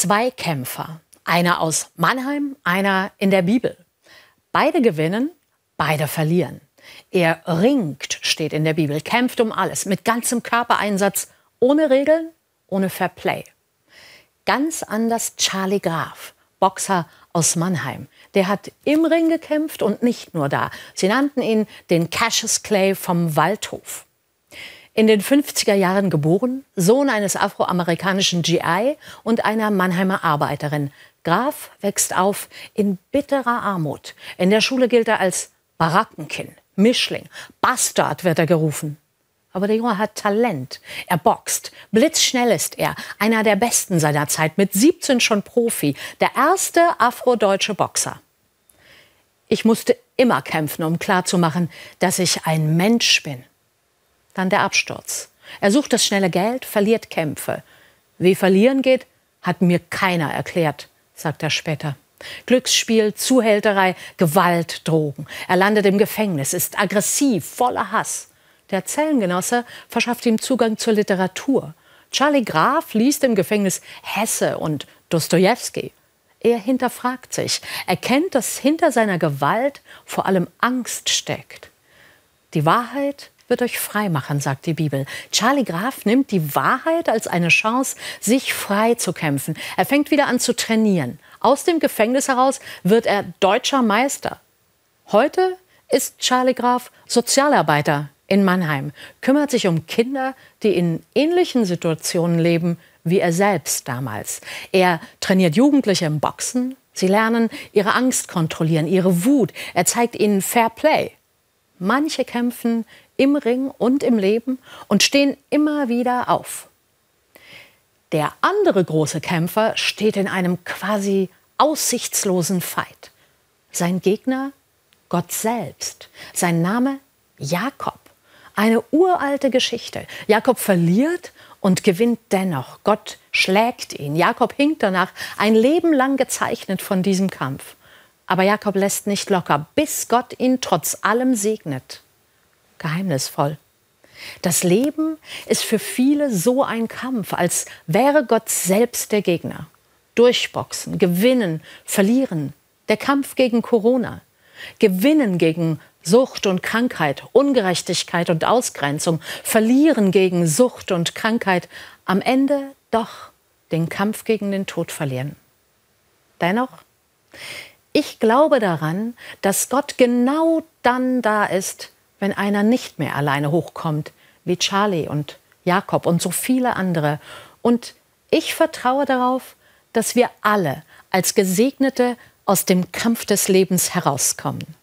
Zwei Kämpfer, einer aus Mannheim, einer in der Bibel. Beide gewinnen, beide verlieren. Er ringt, steht in der Bibel, kämpft um alles, mit ganzem Körpereinsatz, ohne Regeln, ohne Fair Play. Ganz anders Charlie Graf, Boxer aus Mannheim. Der hat im Ring gekämpft und nicht nur da. Sie nannten ihn den Cassius Clay vom Waldhof. In den 50er Jahren geboren, Sohn eines afroamerikanischen GI und einer Mannheimer Arbeiterin. Graf wächst auf in bitterer Armut. In der Schule gilt er als Barackenkind, Mischling, Bastard wird er gerufen. Aber der Junge hat Talent. Er boxt. Blitzschnell ist er. Einer der besten seiner Zeit. Mit 17 schon Profi. Der erste afrodeutsche Boxer. Ich musste immer kämpfen, um klarzumachen, dass ich ein Mensch bin. Dann der Absturz. Er sucht das schnelle Geld, verliert Kämpfe. Wie verlieren geht, hat mir keiner erklärt, sagt er später. Glücksspiel, Zuhälterei, Gewalt, Drogen. Er landet im Gefängnis, ist aggressiv, voller Hass. Der Zellengenosse verschafft ihm Zugang zur Literatur. Charlie Graf liest im Gefängnis Hesse und Dostoevsky. Er hinterfragt sich, erkennt, dass hinter seiner Gewalt vor allem Angst steckt. Die Wahrheit wird euch frei machen, sagt die Bibel. Charlie Graf nimmt die Wahrheit als eine Chance, sich frei zu kämpfen. Er fängt wieder an zu trainieren. Aus dem Gefängnis heraus wird er deutscher Meister. Heute ist Charlie Graf Sozialarbeiter in Mannheim, kümmert sich um Kinder, die in ähnlichen Situationen leben wie er selbst damals. Er trainiert Jugendliche im Boxen. Sie lernen ihre Angst kontrollieren, ihre Wut. Er zeigt ihnen Fair Play. Manche kämpfen im Ring und im Leben und stehen immer wieder auf. Der andere große Kämpfer steht in einem quasi aussichtslosen Fight. Sein Gegner Gott selbst. Sein Name Jakob. Eine uralte Geschichte. Jakob verliert und gewinnt dennoch. Gott schlägt ihn. Jakob hinkt danach, ein Leben lang gezeichnet von diesem Kampf. Aber Jakob lässt nicht locker, bis Gott ihn trotz allem segnet. Geheimnisvoll. Das Leben ist für viele so ein Kampf, als wäre Gott selbst der Gegner. Durchboxen, gewinnen, verlieren. Der Kampf gegen Corona. Gewinnen gegen Sucht und Krankheit, Ungerechtigkeit und Ausgrenzung, verlieren gegen Sucht und Krankheit, am Ende doch den Kampf gegen den Tod verlieren. Dennoch, ich glaube daran, dass Gott genau dann da ist, wenn einer nicht mehr alleine hochkommt, wie Charlie und Jakob und so viele andere. Und ich vertraue darauf, dass wir alle als Gesegnete aus dem Kampf des Lebens herauskommen.